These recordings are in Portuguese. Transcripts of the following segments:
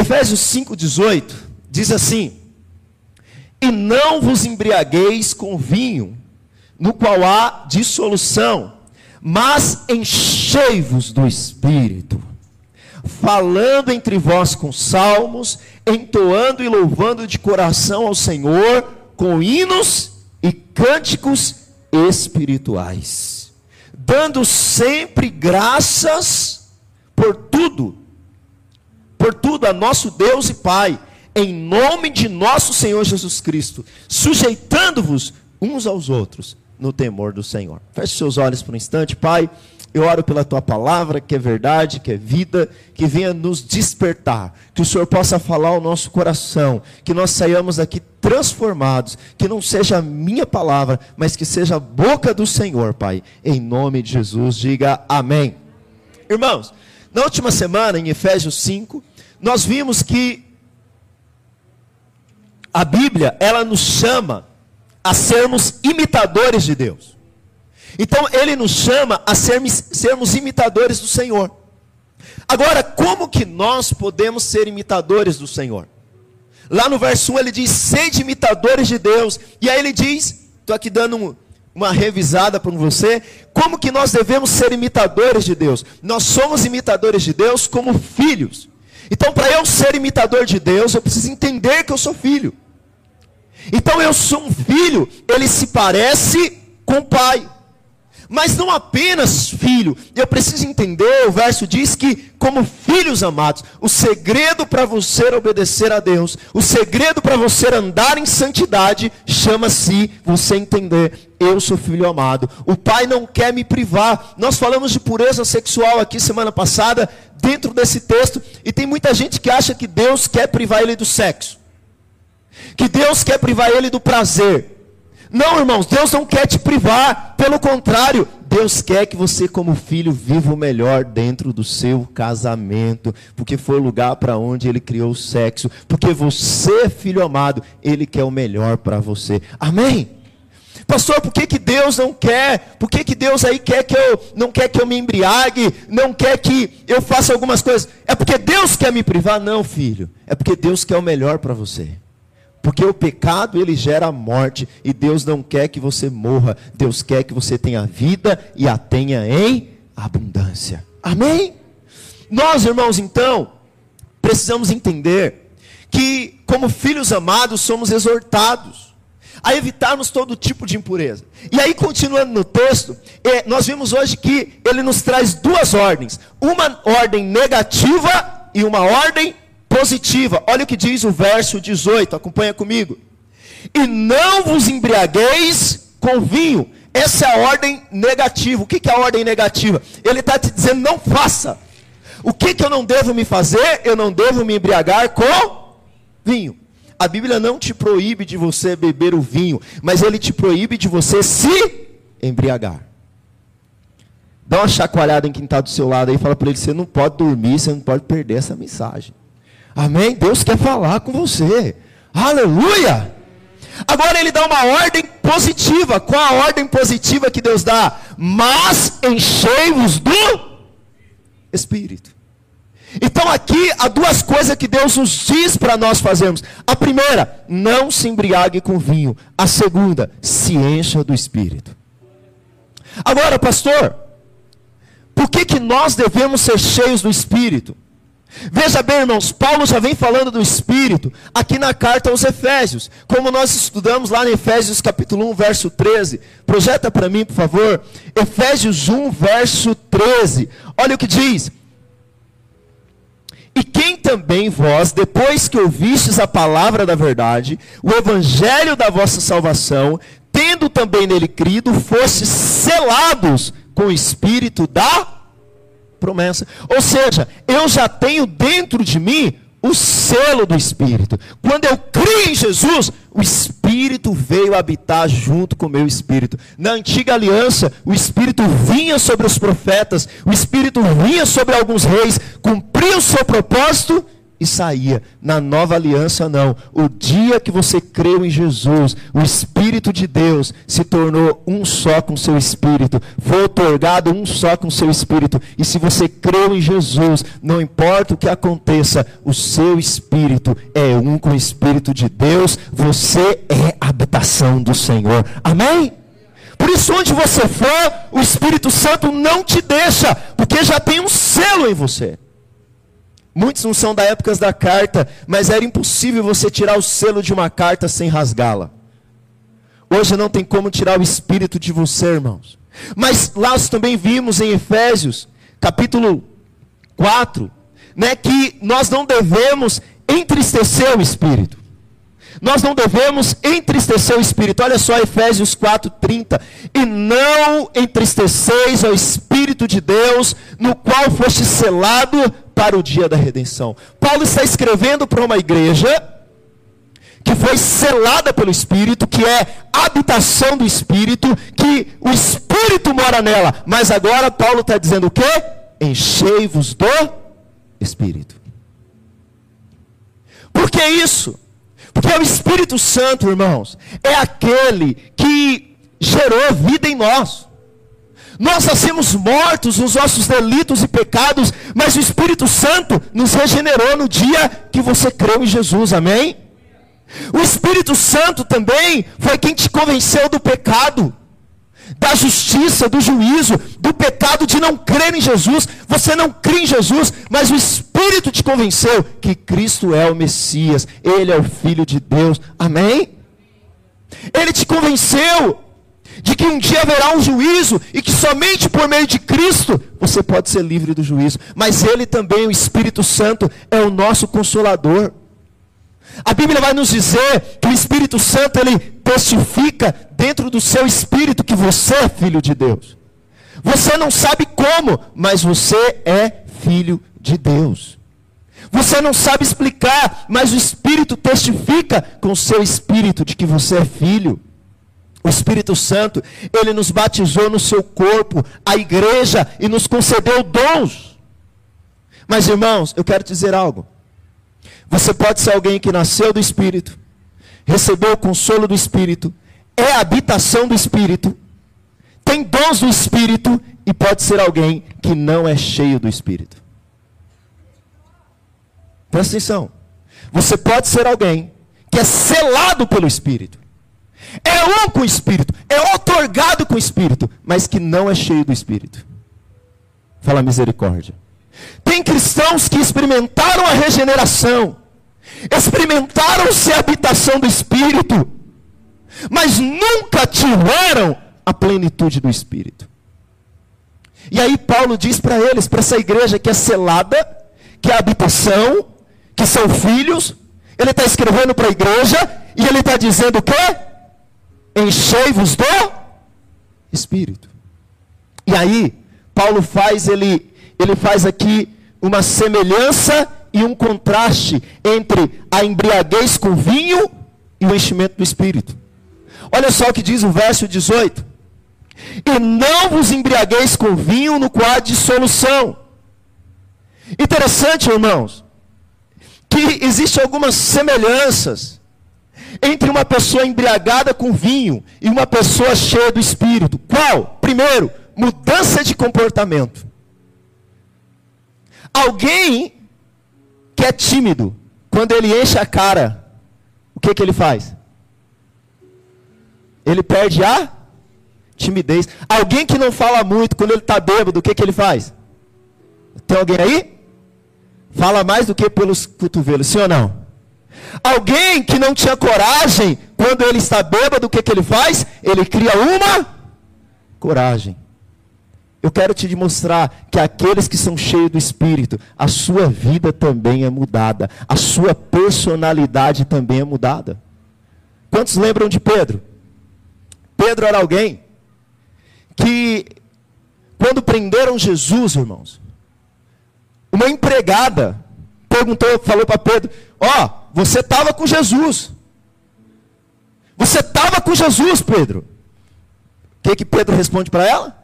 Efésios 5,18 diz assim: E não vos embriagueis com vinho, no qual há dissolução, mas enchei-vos do espírito, falando entre vós com salmos, entoando e louvando de coração ao Senhor com hinos e cânticos espirituais, dando sempre graças por tudo, por tudo a nosso Deus e Pai, em nome de nosso Senhor Jesus Cristo, sujeitando-vos uns aos outros no temor do Senhor. Feche seus olhos por um instante, Pai. Eu oro pela tua palavra, que é verdade, que é vida, que venha nos despertar, que o Senhor possa falar ao nosso coração, que nós saiamos daqui transformados, que não seja a minha palavra, mas que seja a boca do Senhor, Pai. Em nome de Jesus, diga amém. Irmãos, na última semana, em Efésios 5, nós vimos que a Bíblia, ela nos chama a sermos imitadores de Deus. Então ele nos chama a sermos, sermos imitadores do Senhor. Agora, como que nós podemos ser imitadores do Senhor? Lá no verso 1 ele diz: sede imitadores de Deus. E aí ele diz: estou aqui dando um, uma revisada para você. Como que nós devemos ser imitadores de Deus? Nós somos imitadores de Deus como filhos. Então, para eu ser imitador de Deus, eu preciso entender que eu sou filho. Então eu sou um filho, ele se parece com o pai. Mas não apenas filho, eu preciso entender, o verso diz que, como filhos amados, o segredo para você obedecer a Deus, o segredo para você andar em santidade, chama-se você entender, eu sou filho amado. O pai não quer me privar. Nós falamos de pureza sexual aqui semana passada, dentro desse texto, e tem muita gente que acha que Deus quer privar ele do sexo que Deus quer privar ele do prazer. Não, irmãos, Deus não quer te privar, pelo contrário, Deus quer que você, como filho, viva o melhor dentro do seu casamento, porque foi o lugar para onde Ele criou o sexo, porque você, filho amado, Ele quer o melhor para você. Amém? Pastor, por que, que Deus não quer? Por que, que Deus aí quer que eu não quer que eu me embriague? Não quer que eu faça algumas coisas? É porque Deus quer me privar? Não, filho. É porque Deus quer o melhor para você. Porque o pecado ele gera morte e Deus não quer que você morra. Deus quer que você tenha vida e a tenha em abundância. Amém? Nós, irmãos, então, precisamos entender que como filhos amados somos exortados a evitarmos todo tipo de impureza. E aí, continuando no texto, é, nós vimos hoje que ele nos traz duas ordens: uma ordem negativa e uma ordem positiva. Olha o que diz o verso 18, acompanha comigo. E não vos embriagueis com vinho. Essa é a ordem negativa. O que é a ordem negativa? Ele está te dizendo: não faça. O que, que eu não devo me fazer? Eu não devo me embriagar com vinho. A Bíblia não te proíbe de você beber o vinho, mas ele te proíbe de você se embriagar. Dá uma chacoalhada em quem está do seu lado e fala para ele: você não pode dormir, você não pode perder essa mensagem. Amém? Deus quer falar com você. Aleluia! Agora ele dá uma ordem positiva. Qual a ordem positiva que Deus dá? Mas enchei-vos do Espírito. Então aqui há duas coisas que Deus nos diz para nós fazermos. A primeira, não se embriague com vinho. A segunda, se encha do Espírito. Agora, pastor, por que, que nós devemos ser cheios do Espírito? Veja bem, irmãos, Paulo já vem falando do Espírito aqui na carta aos Efésios, como nós estudamos lá em Efésios capítulo 1, verso 13. Projeta para mim, por favor. Efésios 1, verso 13. Olha o que diz. E quem também vós, depois que ouvistes a palavra da verdade, o evangelho da vossa salvação, tendo também nele crido, fostes selados com o Espírito da promessa. Ou seja, eu já tenho dentro de mim o selo do Espírito. Quando eu criei em Jesus, o Espírito veio habitar junto com o meu Espírito. Na antiga aliança, o Espírito vinha sobre os profetas, o Espírito vinha sobre alguns reis, cumpria o seu propósito e saía. Na nova aliança, não. O dia que você creu em Jesus, o Espírito de Deus se tornou um só com seu Espírito. Foi otorgado um só com seu Espírito. E se você creu em Jesus, não importa o que aconteça, o seu Espírito é um com o Espírito de Deus. Você é a habitação do Senhor. Amém? Por isso, onde você for, o Espírito Santo não te deixa, porque já tem um selo em você. Muitos não são da época da carta, mas era impossível você tirar o selo de uma carta sem rasgá-la. Hoje não tem como tirar o espírito de você, irmãos. Mas lá também vimos em Efésios, capítulo 4, né, que nós não devemos entristecer o espírito. Nós não devemos entristecer o espírito. Olha só Efésios 4:30. E não entristeceis ao espírito de Deus, no qual foste selado para o dia da redenção. Paulo está escrevendo para uma igreja que foi selada pelo Espírito, que é habitação do Espírito, que o Espírito mora nela. Mas agora Paulo está dizendo o quê? Enchei-vos do Espírito. Por que isso? Porque o Espírito Santo, irmãos, é aquele que gerou vida em nós. Nós nascemos mortos nos nossos delitos e pecados, mas o Espírito Santo nos regenerou no dia que você creu em Jesus, amém? O Espírito Santo também foi quem te convenceu do pecado, da justiça, do juízo, do pecado de não crer em Jesus. Você não crê em Jesus, mas o Espírito te convenceu que Cristo é o Messias, Ele é o Filho de Deus. Amém? Ele te convenceu de que um dia haverá um juízo e que somente por meio de Cristo você pode ser livre do juízo. Mas Ele também, o Espírito Santo, é o nosso consolador. A Bíblia vai nos dizer que o Espírito Santo ele testifica dentro do seu espírito que você é filho de Deus. Você não sabe como, mas você é filho de Deus. Você não sabe explicar, mas o Espírito testifica com o seu espírito de que você é filho. O Espírito Santo, ele nos batizou no seu corpo, a igreja, e nos concedeu dons. Mas irmãos, eu quero dizer algo. Você pode ser alguém que nasceu do Espírito, recebeu o consolo do Espírito, é a habitação do Espírito, tem dons do Espírito e pode ser alguém que não é cheio do Espírito. Presta atenção. Você pode ser alguém que é selado pelo Espírito. É um com o Espírito, é otorgado com o Espírito, mas que não é cheio do Espírito. Fala misericórdia. Tem cristãos que experimentaram a regeneração, experimentaram-se a habitação do Espírito, mas nunca tiveram a plenitude do Espírito. E aí Paulo diz para eles, para essa igreja que é selada, que é habitação, que são filhos, ele está escrevendo para a igreja, e ele está dizendo o quê? Enchei-vos do Espírito. E aí, Paulo faz, ele, ele faz aqui uma semelhança e um contraste entre a embriaguez com vinho e o enchimento do Espírito. Olha só o que diz o verso 18. E não vos embriagueis com vinho no qual há dissolução. Interessante, irmãos, que existem algumas semelhanças entre uma pessoa embriagada com vinho e uma pessoa cheia do espírito. Qual? Primeiro, mudança de comportamento. Alguém que é tímido, quando ele enche a cara, o que, que ele faz? Ele perde a timidez. Alguém que não fala muito, quando ele está bêbado, o que, que ele faz? Tem alguém aí? Fala mais do que pelos cotovelos, sim ou não? Alguém que não tinha coragem, quando ele está bêbado, o que, que ele faz? Ele cria uma coragem. Eu quero te mostrar que aqueles que são cheios do Espírito, a sua vida também é mudada, a sua personalidade também é mudada. Quantos lembram de Pedro? Pedro era alguém que, quando prenderam Jesus, irmãos, uma empregada perguntou, falou para Pedro: Ó, oh, você estava com Jesus. Você estava com Jesus, Pedro. O que, que Pedro responde para ela?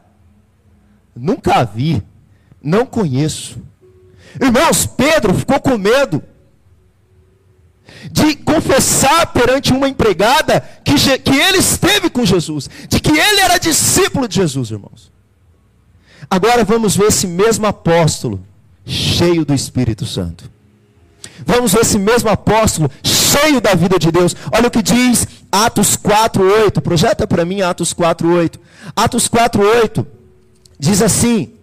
Nunca vi, não conheço. Irmãos, Pedro ficou com medo de confessar perante uma empregada que, que ele esteve com Jesus, de que ele era discípulo de Jesus, irmãos. Agora vamos ver esse mesmo apóstolo, cheio do Espírito Santo. Vamos ver esse mesmo apóstolo, cheio da vida de Deus. Olha o que diz Atos 4:8. Projeta para mim Atos 4:8. Atos 4:8 diz assim: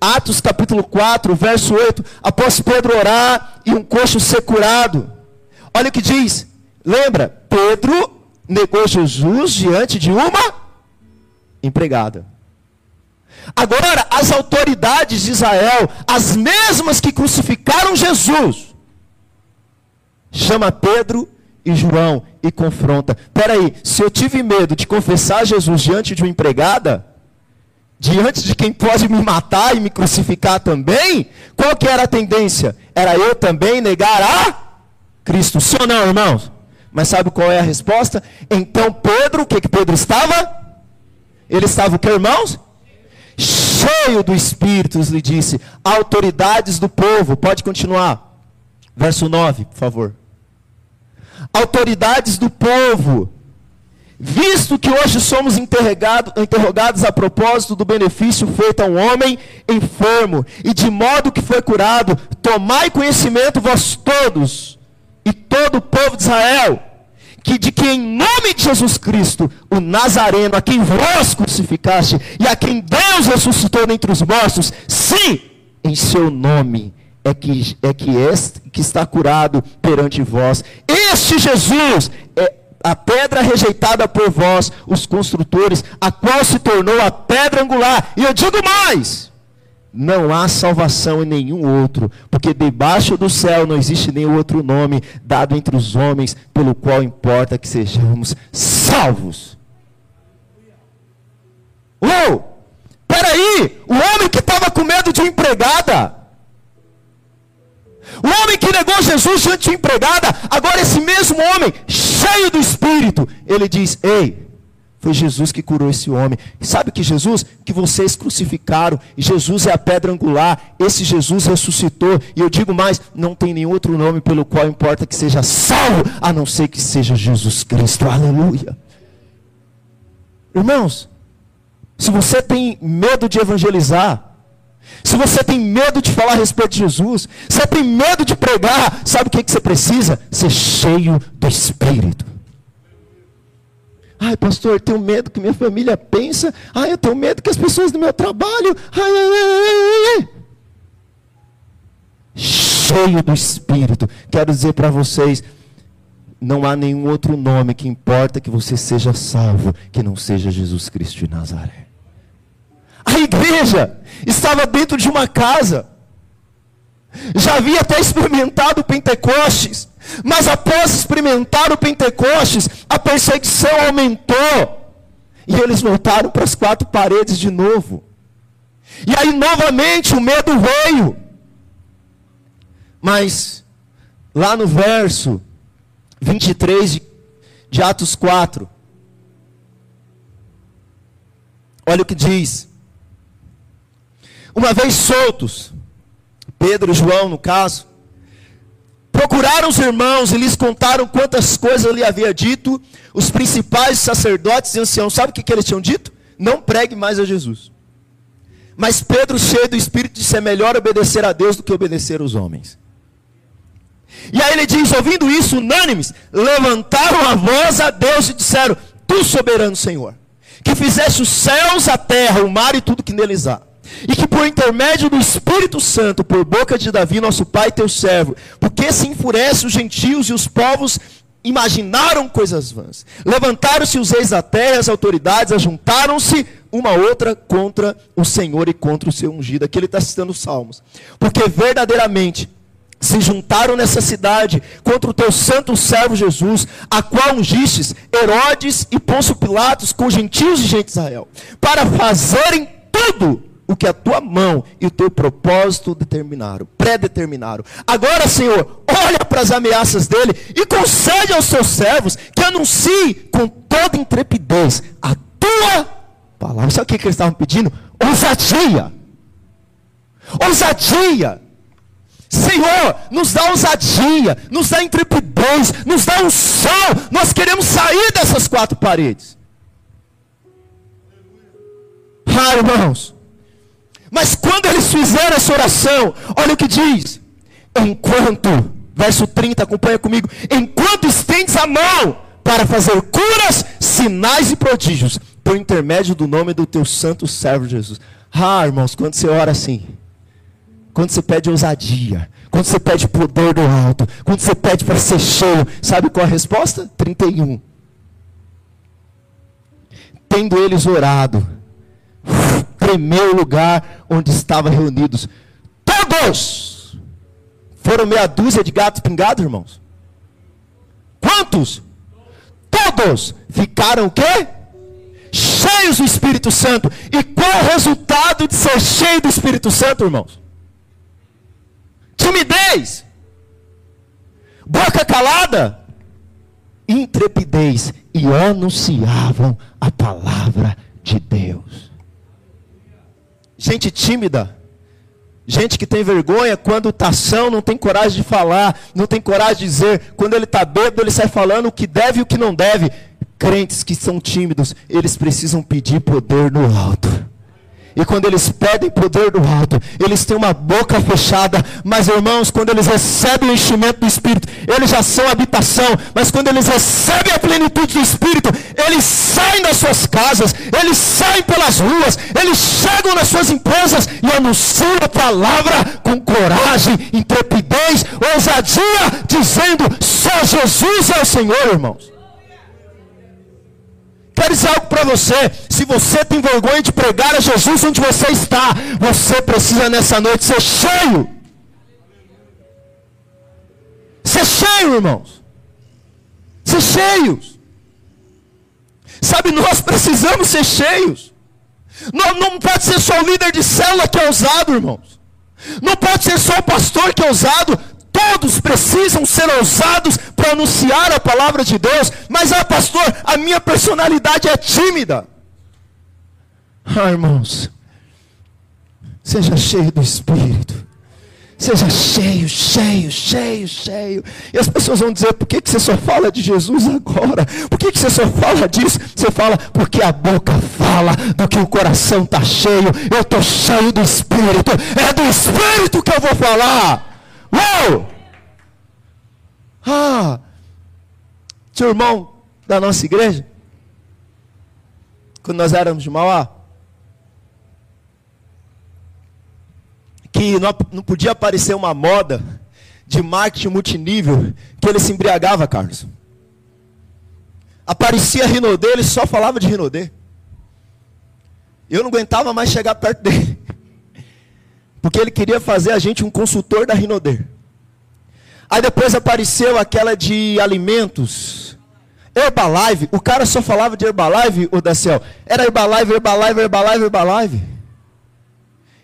Atos capítulo 4, verso 8, após Pedro orar e um coxo ser curado. Olha o que diz. Lembra? Pedro negou Jesus diante de uma empregada. Agora, as autoridades de Israel, as mesmas que crucificaram Jesus, chama Pedro e João e confronta. Peraí, se eu tive medo de confessar Jesus diante de uma empregada, diante de quem pode me matar e me crucificar também, qual que era a tendência? Era eu também negar a Cristo. Sim ou não, irmãos? Mas sabe qual é a resposta? Então Pedro, o que que Pedro estava? Ele estava o que, irmãos? Cheio do Espírito, lhe disse, autoridades do povo. Pode continuar. Verso 9, por favor. Autoridades do povo Visto que hoje somos interrogados a propósito do benefício feito a um homem enfermo, e de modo que foi curado, tomai conhecimento vós todos, e todo o povo de Israel, que de que em nome de Jesus Cristo, o Nazareno, a quem vós crucificaste, e a quem Deus ressuscitou dentre os mortos, sim, em seu nome é que, é que, este, que está curado perante vós. Este Jesus é a pedra rejeitada por vós, os construtores, a qual se tornou a pedra angular. E eu digo mais: não há salvação em nenhum outro, porque debaixo do céu não existe nenhum outro nome dado entre os homens, pelo qual importa que sejamos salvos. Oh, peraí, o homem que estava com medo de empregada, o homem que negou Jesus diante de empregada, agora esse mesmo homem, cheio do Espírito, ele diz: Ei, foi Jesus que curou esse homem. Sabe que Jesus? Que vocês crucificaram. E Jesus é a pedra angular. Esse Jesus ressuscitou. E eu digo mais: não tem nenhum outro nome pelo qual importa que seja salvo, a não ser que seja Jesus Cristo. Aleluia. Irmãos, se você tem medo de evangelizar, se você tem medo de falar a respeito de Jesus, se você tem medo de pregar, sabe o que, que você precisa? Ser cheio do Espírito. Ai, pastor, eu tenho medo que minha família pensa. Ai, eu tenho medo que as pessoas do meu trabalho. Ai, ai, ai, ai. Cheio do Espírito. Quero dizer para vocês, não há nenhum outro nome que importa que você seja salvo, que não seja Jesus Cristo de Nazaré. A igreja estava dentro de uma casa. Já havia até experimentado o Pentecostes, mas após experimentar o Pentecostes, a perseguição aumentou. E eles voltaram para as quatro paredes de novo. E aí novamente o medo veio. Mas lá no verso 23 de, de Atos 4, olha o que diz. Uma vez soltos, Pedro e João, no caso, procuraram os irmãos e lhes contaram quantas coisas ele havia dito. Os principais sacerdotes e anciãos, sabe o que, que eles tinham dito? Não pregue mais a Jesus. Mas Pedro, cheio do Espírito, disse: é melhor obedecer a Deus do que obedecer aos homens. E aí ele diz: ouvindo isso, unânimes, levantaram a voz a Deus e disseram: Tu, soberano Senhor, que fizeste os céus, a terra, o mar e tudo que neles há e que por intermédio do Espírito Santo, por boca de Davi, nosso pai, teu servo, porque se enfurece os gentios e os povos imaginaram coisas vãs. Levantaram-se os reis da terra, as autoridades, ajuntaram-se uma outra contra o Senhor e contra o seu ungido. Aqui ele está citando os salmos. Porque verdadeiramente se juntaram nessa cidade contra o teu santo servo Jesus, a qual ungistes Herodes e Pôncio Pilatos com gentios e gente de Israel, para fazerem tudo o que a tua mão e o teu propósito determinaram, pré-determinaram. Agora, Senhor, olha para as ameaças dele e concede aos seus servos que anuncie com toda intrepidez a tua palavra. Sabe o que, que eles estavam pedindo? Ousadia. Ousadia. Senhor, nos dá ousadia, nos dá intrepidez, nos dá um sol. Nós queremos sair dessas quatro paredes. Ah, irmãos. Mas quando eles fizeram essa oração, olha o que diz: enquanto, verso 30, acompanha comigo, enquanto estendes a mão para fazer curas, sinais e prodígios, por intermédio do nome do teu santo servo Jesus. Ah, irmãos, quando você ora assim, quando você pede ousadia, quando você pede poder do alto, quando você pede para ser cheio, sabe qual a resposta? 31. Tendo eles orado, tremeu o lugar onde estavam reunidos. Todos! Foram meia dúzia de gatos pingados, irmãos? Quantos? Todos ficaram o quê? Cheios do Espírito Santo. E qual o resultado de ser cheio do Espírito Santo, irmãos? timidez, boca calada, intrepidez e anunciavam a palavra de Deus. Gente tímida, gente que tem vergonha quando está ação, não tem coragem de falar, não tem coragem de dizer, quando ele está bêbado, ele sai falando o que deve e o que não deve. Crentes que são tímidos, eles precisam pedir poder no alto. E quando eles pedem poder do alto, eles têm uma boca fechada. Mas, irmãos, quando eles recebem o enchimento do Espírito, eles já são habitação. Mas quando eles recebem a plenitude do Espírito, eles saem das suas casas, eles saem pelas ruas, eles chegam nas suas empresas e anunciam a palavra com coragem, intrepidez, ousadia, dizendo: só Jesus é o Senhor, irmãos. Quero dizer algo para você. Se você tem vergonha de pregar a Jesus onde você está, você precisa nessa noite ser cheio. Ser cheio, irmãos. Ser cheios. Sabe, nós precisamos ser cheios. Não, não pode ser só o líder de célula que é ousado, irmãos. Não pode ser só o pastor que é ousado. Todos precisam ser ousados para anunciar a palavra de Deus. Mas, ah, pastor, a minha personalidade é tímida. Ah, irmãos, seja cheio do Espírito. Seja cheio, cheio, cheio, cheio. E as pessoas vão dizer: por que, que você só fala de Jesus agora? Por que, que você só fala disso? Você fala, porque a boca fala do que o coração está cheio. Eu estou cheio do Espírito. É do Espírito que eu vou falar. Uou! Ah! Seu irmão da nossa igreja, quando nós éramos de Mauá, que não, não podia aparecer uma moda de marketing multinível que ele se embriagava, Carlos. Aparecia Rinodê, ele só falava de Rinodê. Eu não aguentava mais chegar perto dele. Porque ele queria fazer a gente um consultor da Rinoder. Aí depois apareceu aquela de alimentos. Herbalife. O cara só falava de Herbalife, o da céu. Era Herbalife, Herbalife, Herbalife, Herbalife.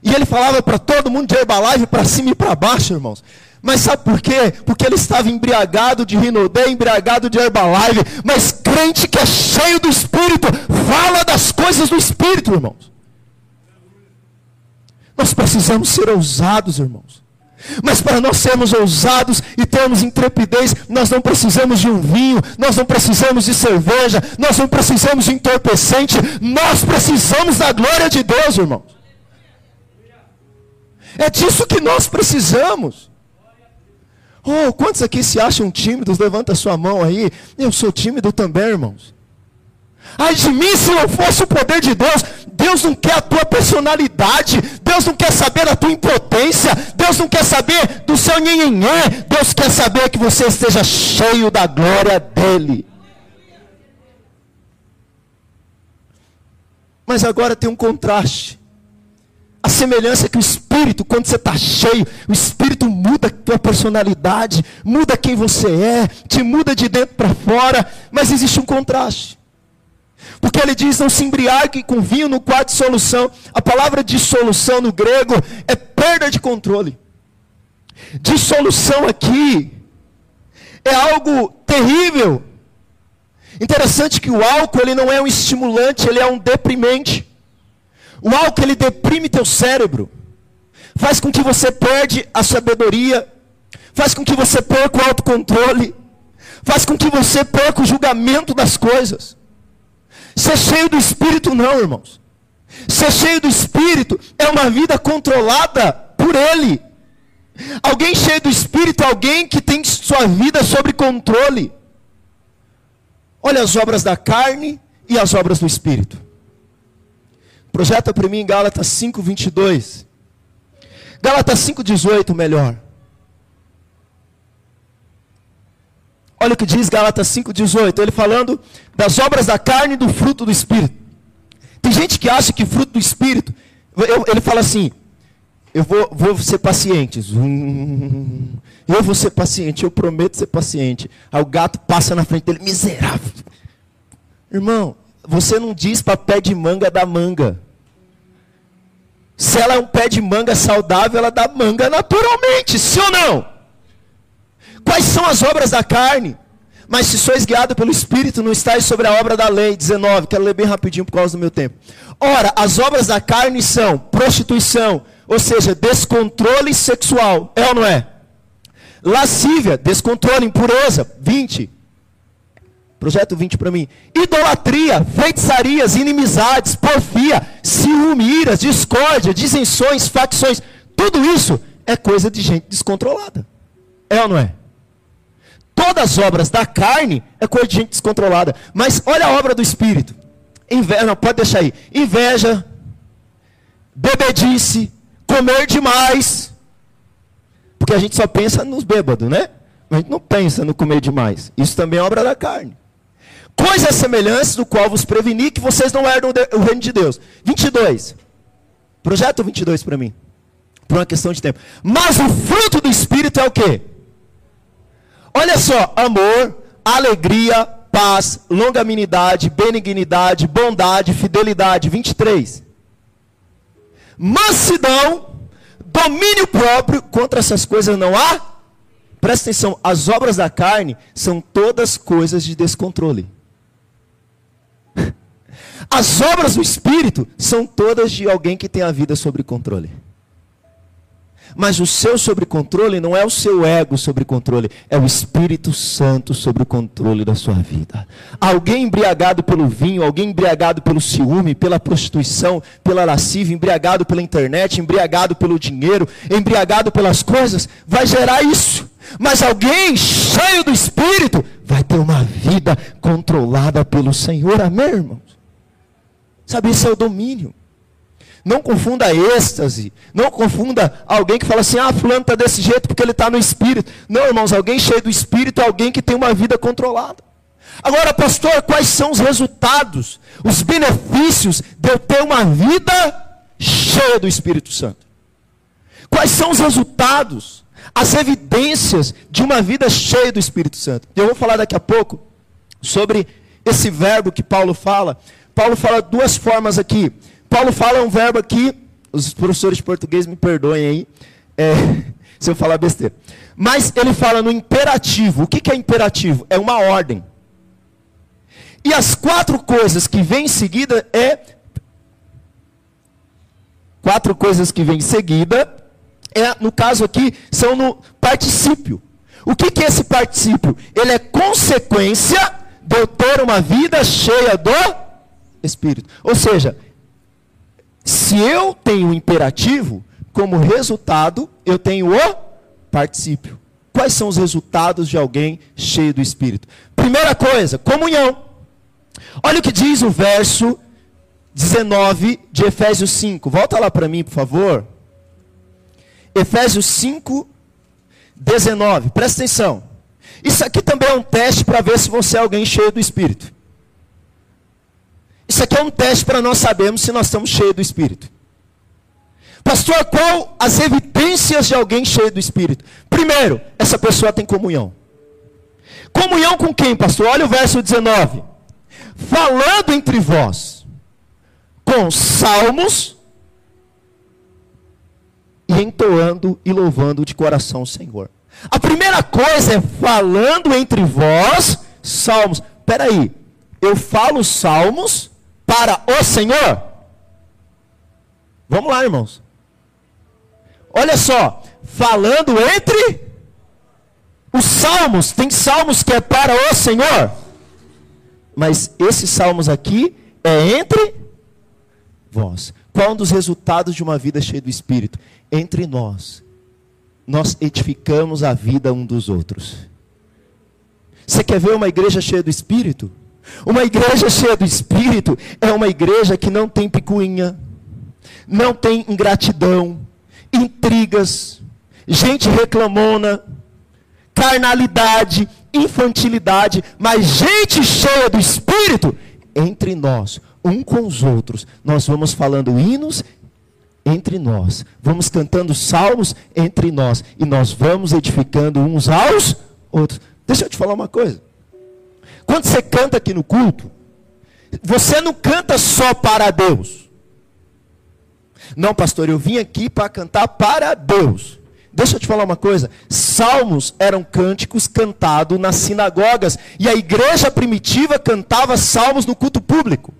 E ele falava para todo mundo de Herbalife, para cima e para baixo, irmãos. Mas sabe por quê? Porque ele estava embriagado de Rinodê, embriagado de Herbalife. Mas crente que é cheio do Espírito, fala das coisas do Espírito, irmãos. Nós precisamos ser ousados, irmãos. Mas para nós sermos ousados e termos intrepidez, nós não precisamos de um vinho, nós não precisamos de cerveja, nós não precisamos de entorpecente, nós precisamos da glória de Deus, irmãos. É disso que nós precisamos. Oh, quantos aqui se acham tímidos? Levanta sua mão aí. Eu sou tímido também, irmãos. Ai de mim se não fosse o poder de Deus. Deus não quer a tua personalidade. Deus não quer saber da tua impotência. Deus não quer saber do seu nhenhenhé. Deus quer saber que você esteja cheio da glória dEle. Mas agora tem um contraste. A semelhança é que o Espírito, quando você está cheio, o Espírito muda a tua personalidade, muda quem você é, te muda de dentro para fora, mas existe um contraste. Porque ele diz: não se embriague com vinho no quarto de solução. A palavra dissolução no grego é perda de controle. Dissolução aqui é algo terrível. Interessante que o álcool ele não é um estimulante, ele é um deprimente. O álcool ele deprime teu cérebro. faz com que você perde a sabedoria, faz com que você perca o autocontrole, faz com que você perca o julgamento das coisas. Ser cheio do Espírito, não, irmãos. Ser cheio do Espírito é uma vida controlada por Ele. Alguém cheio do Espírito é alguém que tem sua vida sob controle. Olha as obras da carne e as obras do Espírito. Projeta para mim Gálatas 5, 22. Gálatas 5, 18, melhor. Olha o que diz Gálatas 5, 18. Ele falando das obras da carne e do fruto do Espírito. Tem gente que acha que fruto do Espírito, eu, ele fala assim, eu vou, vou ser paciente. Eu vou ser paciente, eu prometo ser paciente. Aí o gato passa na frente dele, miserável. Irmão, você não diz para pé de manga da manga. Se ela é um pé de manga saudável, ela dá manga naturalmente, sim ou não? Quais são as obras da carne? Mas se sois guiado pelo Espírito, não estáis sobre a obra da lei. 19, quero ler bem rapidinho por causa do meu tempo. Ora, as obras da carne são prostituição, ou seja, descontrole sexual. É ou não é? Lascívia, descontrole, impureza. 20. Projeto 20 para mim. Idolatria, feitiçarias, inimizades, porfia, ciúme, iras, discórdia, disenções, facções. Tudo isso é coisa de gente descontrolada. É ou não é? Todas as obras da carne é coisa de gente descontrolada. Mas olha a obra do Espírito. Inveja, não, pode deixar aí. Inveja, bebedice, comer demais. Porque a gente só pensa nos bêbados, né? A gente não pensa no comer demais. Isso também é obra da carne. Coisas semelhantes do qual vos preveni que vocês não herdam o reino de Deus. 22. Projeto 22 para mim. Por uma questão de tempo. Mas o fruto do Espírito é o quê? Olha só, amor, alegria, paz, longanimidade, benignidade, bondade, fidelidade. 23. Mansidão, domínio próprio, contra essas coisas não há. Presta atenção, as obras da carne são todas coisas de descontrole. As obras do Espírito são todas de alguém que tem a vida sob controle. Mas o seu sobre controle não é o seu ego sobre controle, é o Espírito Santo sobre o controle da sua vida. Alguém embriagado pelo vinho, alguém embriagado pelo ciúme, pela prostituição, pela lascívia, embriagado pela internet, embriagado pelo dinheiro, embriagado pelas coisas, vai gerar isso. Mas alguém cheio do Espírito vai ter uma vida controlada pelo Senhor, amém, irmãos? Sabe, esse é o domínio. Não confunda êxtase. Não confunda alguém que fala assim: ah, fulano está desse jeito porque ele está no espírito. Não, irmãos, alguém cheio do espírito é alguém que tem uma vida controlada. Agora, pastor, quais são os resultados, os benefícios de eu ter uma vida cheia do Espírito Santo? Quais são os resultados, as evidências de uma vida cheia do Espírito Santo? Eu vou falar daqui a pouco sobre esse verbo que Paulo fala. Paulo fala duas formas aqui. Paulo fala um verbo aqui, os professores de português me perdoem aí, é, se eu falar besteira. Mas ele fala no imperativo. O que, é imperativo? É uma ordem. E as quatro coisas que vêm em seguida é. Quatro coisas que vêm em seguida, é, no caso aqui, são no particípio. O que, que é esse particípio? Ele é consequência de eu ter uma vida cheia do Espírito. Ou seja, se eu tenho o imperativo, como resultado, eu tenho o particípio. Quais são os resultados de alguém cheio do Espírito? Primeira coisa, comunhão. Olha o que diz o verso 19 de Efésios 5. Volta lá para mim, por favor. Efésios 5, 19. Presta atenção. Isso aqui também é um teste para ver se você é alguém cheio do Espírito. Isso aqui é um teste para nós sabermos se nós estamos cheios do Espírito. Pastor, qual as evidências de alguém cheio do Espírito? Primeiro, essa pessoa tem comunhão. Comunhão com quem, pastor? Olha o verso 19. Falando entre vós com salmos e entoando e louvando de coração o Senhor. A primeira coisa é falando entre vós salmos. Espera aí, eu falo salmos para o Senhor? Vamos lá, irmãos. Olha só, falando entre os salmos, tem salmos que é para o Senhor, mas esses salmos aqui é entre vós. Qual um dos resultados de uma vida cheia do Espírito? Entre nós, nós edificamos a vida um dos outros. Você quer ver uma igreja cheia do Espírito? Uma igreja cheia do Espírito é uma igreja que não tem picuinha, não tem ingratidão, intrigas, gente reclamona, carnalidade, infantilidade, mas gente cheia do Espírito entre nós, um com os outros. Nós vamos falando hinos entre nós, vamos cantando salmos entre nós e nós vamos edificando uns aos outros. Deixa eu te falar uma coisa. Quando você canta aqui no culto, você não canta só para Deus. Não, pastor, eu vim aqui para cantar para Deus. Deixa eu te falar uma coisa: salmos eram cânticos cantados nas sinagogas, e a igreja primitiva cantava salmos no culto público.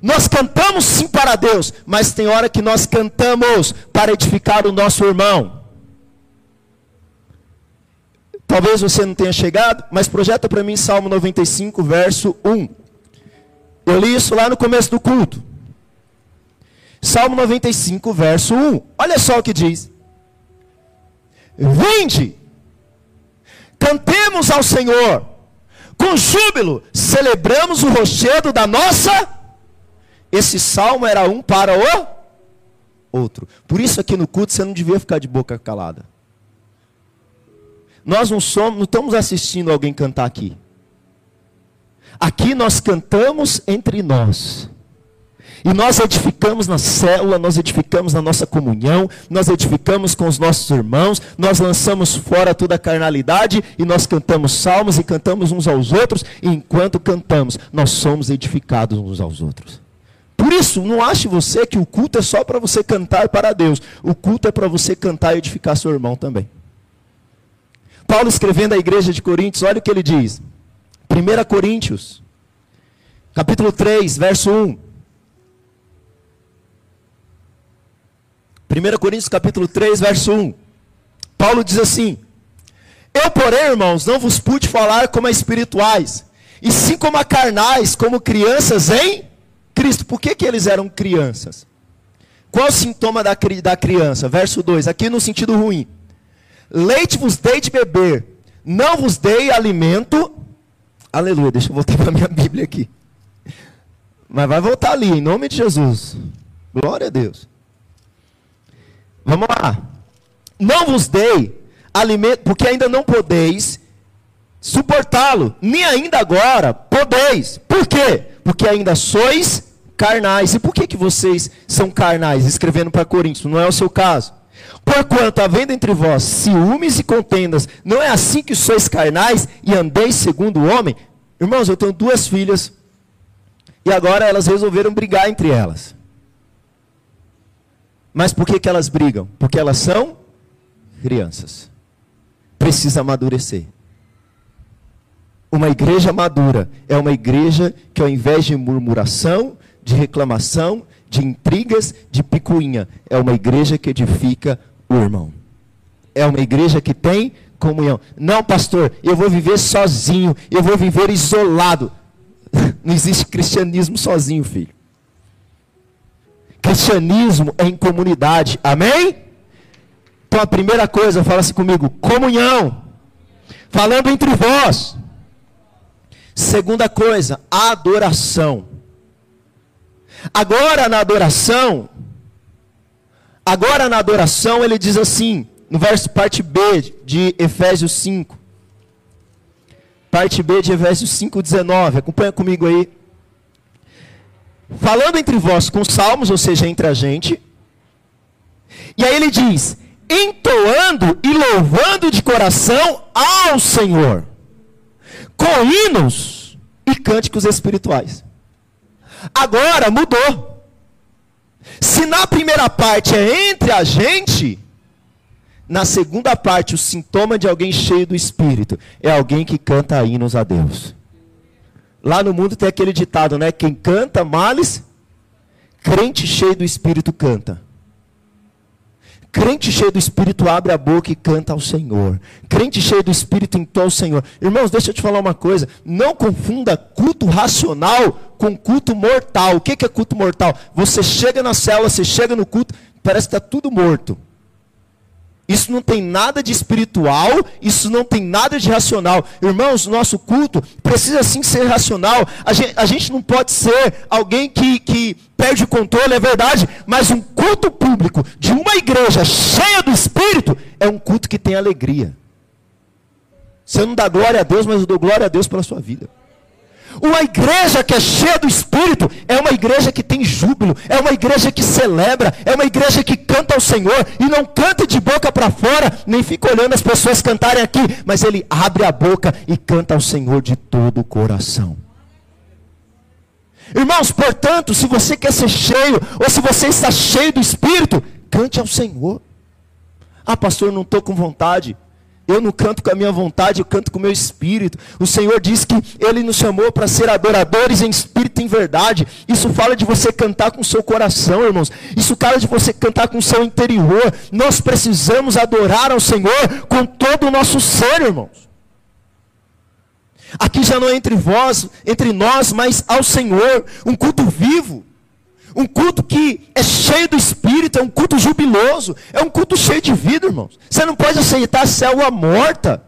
Nós cantamos sim para Deus, mas tem hora que nós cantamos para edificar o nosso irmão. Talvez você não tenha chegado, mas projeta para mim Salmo 95, verso 1. Eu li isso lá no começo do culto. Salmo 95, verso 1. Olha só o que diz: Vinde, cantemos ao Senhor, com júbilo, celebramos o rochedo da nossa. Esse salmo era um para o outro. Por isso, aqui no culto, você não devia ficar de boca calada. Nós não somos, não estamos assistindo alguém cantar aqui. Aqui nós cantamos entre nós. E nós edificamos na célula, nós edificamos na nossa comunhão, nós edificamos com os nossos irmãos, nós lançamos fora toda a carnalidade e nós cantamos salmos e cantamos uns aos outros, e enquanto cantamos, nós somos edificados uns aos outros. Por isso, não ache você que o culto é só para você cantar para Deus. O culto é para você cantar e edificar seu irmão também. Paulo escrevendo à igreja de Coríntios, olha o que ele diz. 1 Coríntios, capítulo 3, verso 1. 1 Coríntios capítulo 3, verso 1. Paulo diz assim: Eu, porém, irmãos, não vos pude falar como a espirituais, e sim como a carnais, como crianças em Cristo. Por que, que eles eram crianças? Qual o sintoma da, da criança? Verso 2, aqui no sentido ruim. Leite vos dei de beber, não vos dei alimento. Aleluia, deixa eu voltar para a minha Bíblia aqui. Mas vai voltar ali, em nome de Jesus. Glória a Deus. Vamos lá. Não vos dei alimento, porque ainda não podeis suportá-lo, nem ainda agora podeis. Por quê? Porque ainda sois carnais. E por que, que vocês são carnais? Escrevendo para Coríntios, não é o seu caso. Porquanto, havendo entre vós ciúmes e contendas, não é assim que sois carnais e andeis segundo o homem? Irmãos, eu tenho duas filhas e agora elas resolveram brigar entre elas. Mas por que, que elas brigam? Porque elas são crianças. Precisa amadurecer. Uma igreja madura é uma igreja que, ao invés de murmuração, de reclamação, de intrigas, de picuinha, é uma igreja que edifica o irmão. É uma igreja que tem comunhão. Não, pastor, eu vou viver sozinho, eu vou viver isolado. Não existe cristianismo sozinho, filho. Cristianismo é em comunidade. Amém? Então a primeira coisa, fala assim comigo: comunhão. Falando entre vós. Segunda coisa, adoração. Agora na adoração, agora na adoração ele diz assim, no verso parte B de Efésios 5. Parte B de Efésios 5:19. Acompanha comigo aí falando entre vós com salmos, ou seja, entre a gente. E aí ele diz: entoando e louvando de coração ao Senhor, com hinos e cânticos espirituais. Agora mudou. Se na primeira parte é entre a gente, na segunda parte, o sintoma de alguém cheio do Espírito é alguém que canta hinos a Deus. Lá no mundo tem aquele ditado, né? Quem canta males, crente cheio do Espírito canta. Crente cheio do Espírito abre a boca e canta ao Senhor. Crente cheio do Espírito entoa ao Senhor. Irmãos, deixa eu te falar uma coisa. Não confunda culto racional com culto mortal. O que é culto mortal? Você chega na célula, você chega no culto, parece que está tudo morto. Isso não tem nada de espiritual, isso não tem nada de racional. Irmãos, nosso culto precisa sim ser racional. A gente, a gente não pode ser alguém que, que perde o controle, é verdade, mas um culto público de uma igreja cheia do Espírito é um culto que tem alegria. Você não dá glória a Deus, mas eu dou glória a Deus pela sua vida. Uma igreja que é cheia do Espírito é uma igreja que tem júbilo, é uma igreja que celebra, é uma igreja que canta ao Senhor e não canta de boca para fora, nem fica olhando as pessoas cantarem aqui, mas ele abre a boca e canta ao Senhor de todo o coração. Irmãos, portanto, se você quer ser cheio, ou se você está cheio do Espírito, cante ao Senhor. Ah, pastor, não estou com vontade. Eu não canto com a minha vontade, eu canto com o meu espírito. O Senhor diz que Ele nos chamou para ser adoradores em espírito e em verdade. Isso fala de você cantar com o seu coração, irmãos. Isso fala de você cantar com o seu interior. Nós precisamos adorar ao Senhor com todo o nosso ser, irmãos. Aqui já não é entre vós, entre nós, mas ao Senhor, um culto vivo. Um culto que é cheio do Espírito, é um culto jubiloso, é um culto cheio de vida, irmãos. Você não pode aceitar célula morta.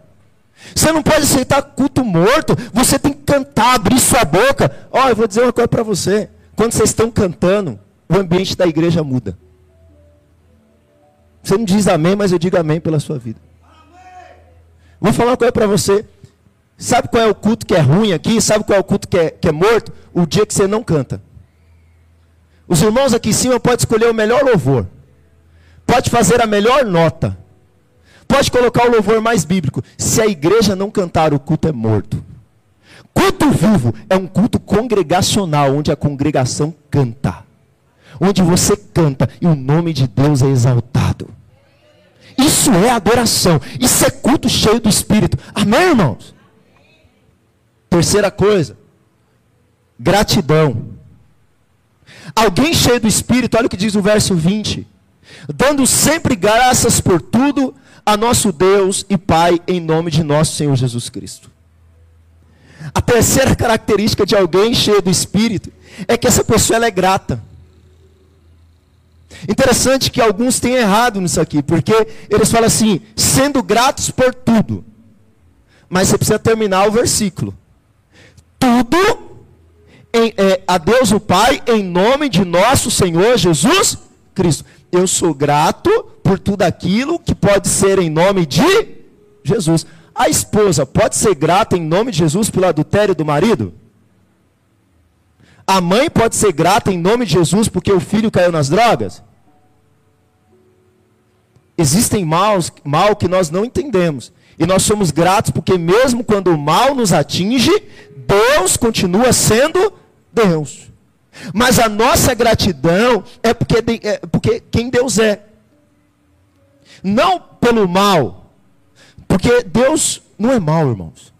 Você não pode aceitar culto morto. Você tem que cantar, abrir sua boca. Ó, oh, eu vou dizer uma coisa para você. Quando vocês estão cantando, o ambiente da igreja muda. Você não diz amém, mas eu digo amém pela sua vida. Vou falar uma coisa para você. Sabe qual é o culto que é ruim aqui? Sabe qual é o culto que é, que é morto? O dia que você não canta. Os irmãos aqui em cima podem escolher o melhor louvor. Pode fazer a melhor nota. Pode colocar o louvor mais bíblico. Se a igreja não cantar, o culto é morto. Culto vivo é um culto congregacional, onde a congregação canta. Onde você canta e o nome de Deus é exaltado. Isso é adoração. Isso é culto cheio do Espírito. Amém, irmãos? Terceira coisa, gratidão. Alguém cheio do Espírito, olha o que diz o verso 20: dando sempre graças por tudo a nosso Deus e Pai, em nome de nosso Senhor Jesus Cristo. A terceira característica de alguém cheio do Espírito é que essa pessoa é grata. Interessante que alguns têm errado nisso aqui, porque eles falam assim, sendo gratos por tudo. Mas você precisa terminar o versículo. Tudo em, é, a Deus o Pai em nome de nosso Senhor Jesus Cristo. Eu sou grato por tudo aquilo que pode ser em nome de Jesus. A esposa pode ser grata em nome de Jesus pelo adultério do marido? A mãe pode ser grata em nome de Jesus porque o filho caiu nas drogas? Existem maus, mal que nós não entendemos. E nós somos gratos porque mesmo quando o mal nos atinge, Deus continua sendo Deus. Mas a nossa gratidão é porque, é porque quem Deus é. Não pelo mal. Porque Deus não é mal, irmãos.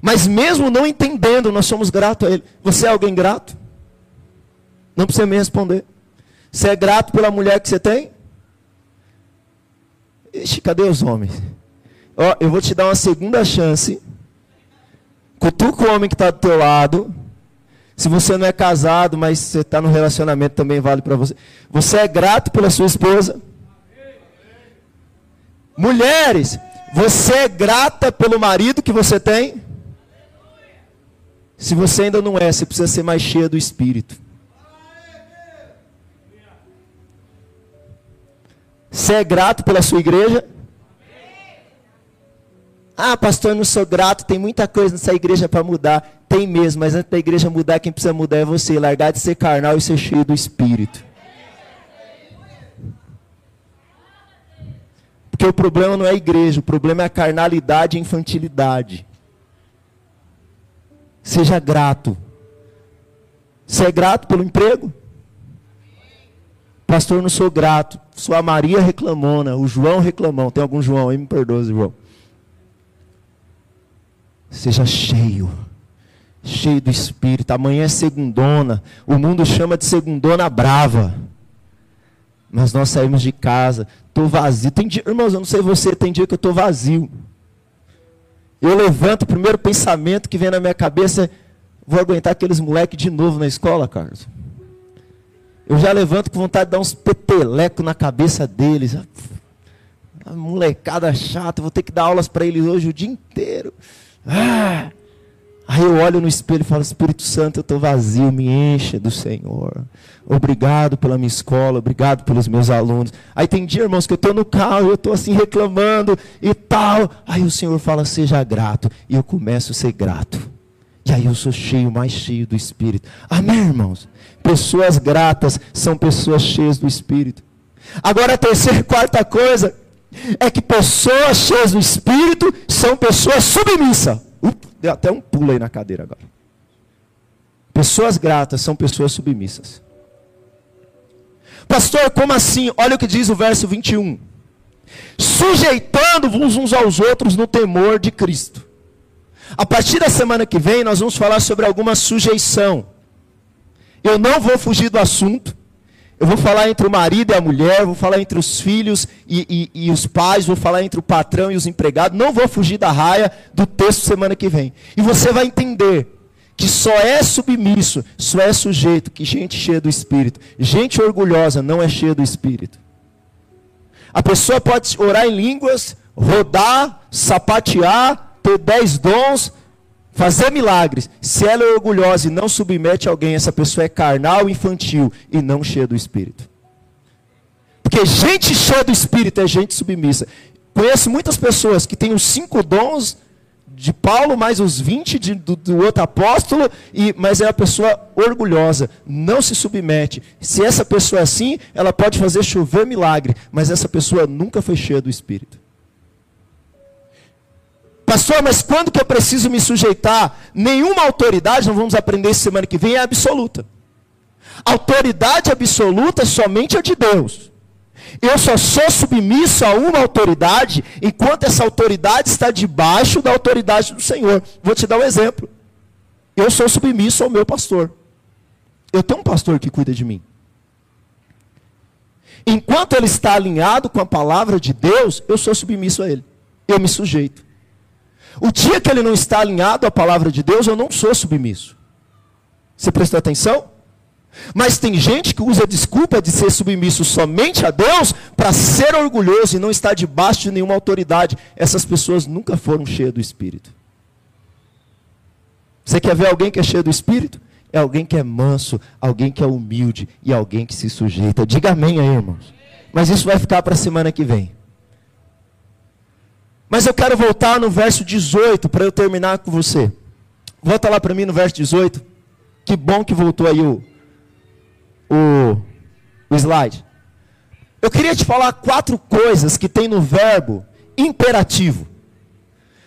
Mas mesmo não entendendo, nós somos gratos a Ele. Você é alguém grato? Não precisa me responder. Você é grato pela mulher que você tem? Ixi, cadê os homens? Ó, eu vou te dar uma segunda chance. Cutuca o homem que está do teu lado. Se você não é casado, mas você está no relacionamento, também vale para você. Você é grato pela sua esposa? Mulheres, você é grata pelo marido que você tem? Se você ainda não é, você precisa ser mais cheia do Espírito. Você é grato pela sua igreja? Ah, pastor, eu não sou grato, tem muita coisa nessa igreja para mudar. Tem mesmo, mas antes da igreja mudar, quem precisa mudar é você. Largar de ser carnal e ser cheio do Espírito. Porque o problema não é a igreja, o problema é a carnalidade e a infantilidade. Seja grato. Você é grato pelo emprego? Pastor, não sou grato. Sou a Maria reclamona, o João reclamão. Tem algum João aí? Me perdoa, João. Seja cheio. Cheio do Espírito. Amanhã é segundona. O mundo chama de segundona brava. Mas nós saímos de casa, estou vazio. Tem dia, irmãos, eu não sei você, tem dia que eu estou vazio. Eu levanto, o primeiro pensamento que vem na minha cabeça é: vou aguentar aqueles moleques de novo na escola, Carlos. Eu já levanto com vontade de dar uns petelecos na cabeça deles. A molecada chata, vou ter que dar aulas para eles hoje o dia inteiro. Ah! Aí eu olho no espelho e falo: Espírito Santo, eu estou vazio, me encha do Senhor. Obrigado pela minha escola, obrigado pelos meus alunos. Aí tem dia, irmãos, que eu estou no carro, eu estou assim reclamando e tal. Aí o Senhor fala: Seja grato. E eu começo a ser grato. E aí eu sou cheio, mais cheio do Espírito. Amém, irmãos? Pessoas gratas são pessoas cheias do Espírito. Agora a terceira e quarta coisa é que pessoas cheias do Espírito são pessoas submissas. Deu até um pulo aí na cadeira agora. Pessoas gratas são pessoas submissas. Pastor, como assim? Olha o que diz o verso 21. Sujeitando-vos uns aos outros no temor de Cristo. A partir da semana que vem, nós vamos falar sobre alguma sujeição. Eu não vou fugir do assunto. Eu vou falar entre o marido e a mulher, vou falar entre os filhos e, e, e, os pais, vou falar entre o patrão e os empregados. Não vou fugir da raia do texto semana que vem. E você vai entender que só é submisso, só é sujeito que gente cheia do Espírito. Gente orgulhosa não é cheia do Espírito. A pessoa pode orar em línguas, rodar, sapatear, ter dez dons, fazer milagres, se ela é orgulhosa e não submete alguém, essa pessoa é carnal, infantil e não cheia do Espírito. Porque gente cheia do Espírito é gente submissa. Conheço muitas pessoas que têm os cinco dons de Paulo, mais os 20 de, do, do, outro apóstolo, e, mas é uma pessoa orgulhosa, não se submete. Se essa pessoa é assim, ela pode fazer chover milagre, mas essa pessoa nunca foi cheia do Espírito. Pastor, mas quando que eu preciso me sujeitar? Nenhuma autoridade, não vamos aprender semana que vem, é absoluta. Autoridade absoluta somente é de Deus. Eu só sou submisso a uma autoridade enquanto essa autoridade está debaixo da autoridade do Senhor. Vou te dar um exemplo. Eu sou submisso ao meu pastor. Eu tenho um pastor que cuida de mim. Enquanto ele está alinhado com a palavra de Deus, eu sou submisso a ele. Eu me sujeito. O dia que ele não está alinhado à palavra de Deus, eu não sou submisso. Você prestou atenção? Mas tem gente que usa a desculpa de ser submisso somente a Deus para ser orgulhoso e não estar debaixo de nenhuma autoridade. Essas pessoas nunca foram cheias do Espírito. Você quer ver alguém que é cheio do Espírito? É alguém que é manso, alguém que é humilde e alguém que se sujeita. Diga amém aí, irmãos. Mas isso vai ficar para a semana que vem. Mas eu quero voltar no verso 18 para eu terminar com você. Volta lá para mim no verso 18. Que bom que voltou aí o, o, o slide. Eu queria te falar quatro coisas que tem no verbo imperativo.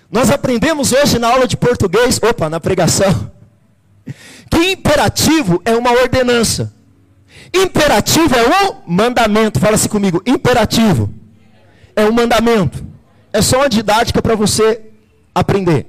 Nós aprendemos hoje na aula de português, opa, na pregação, que imperativo é uma ordenança. Imperativo é um mandamento. Fala assim comigo, imperativo é um mandamento. É só uma didática para você aprender.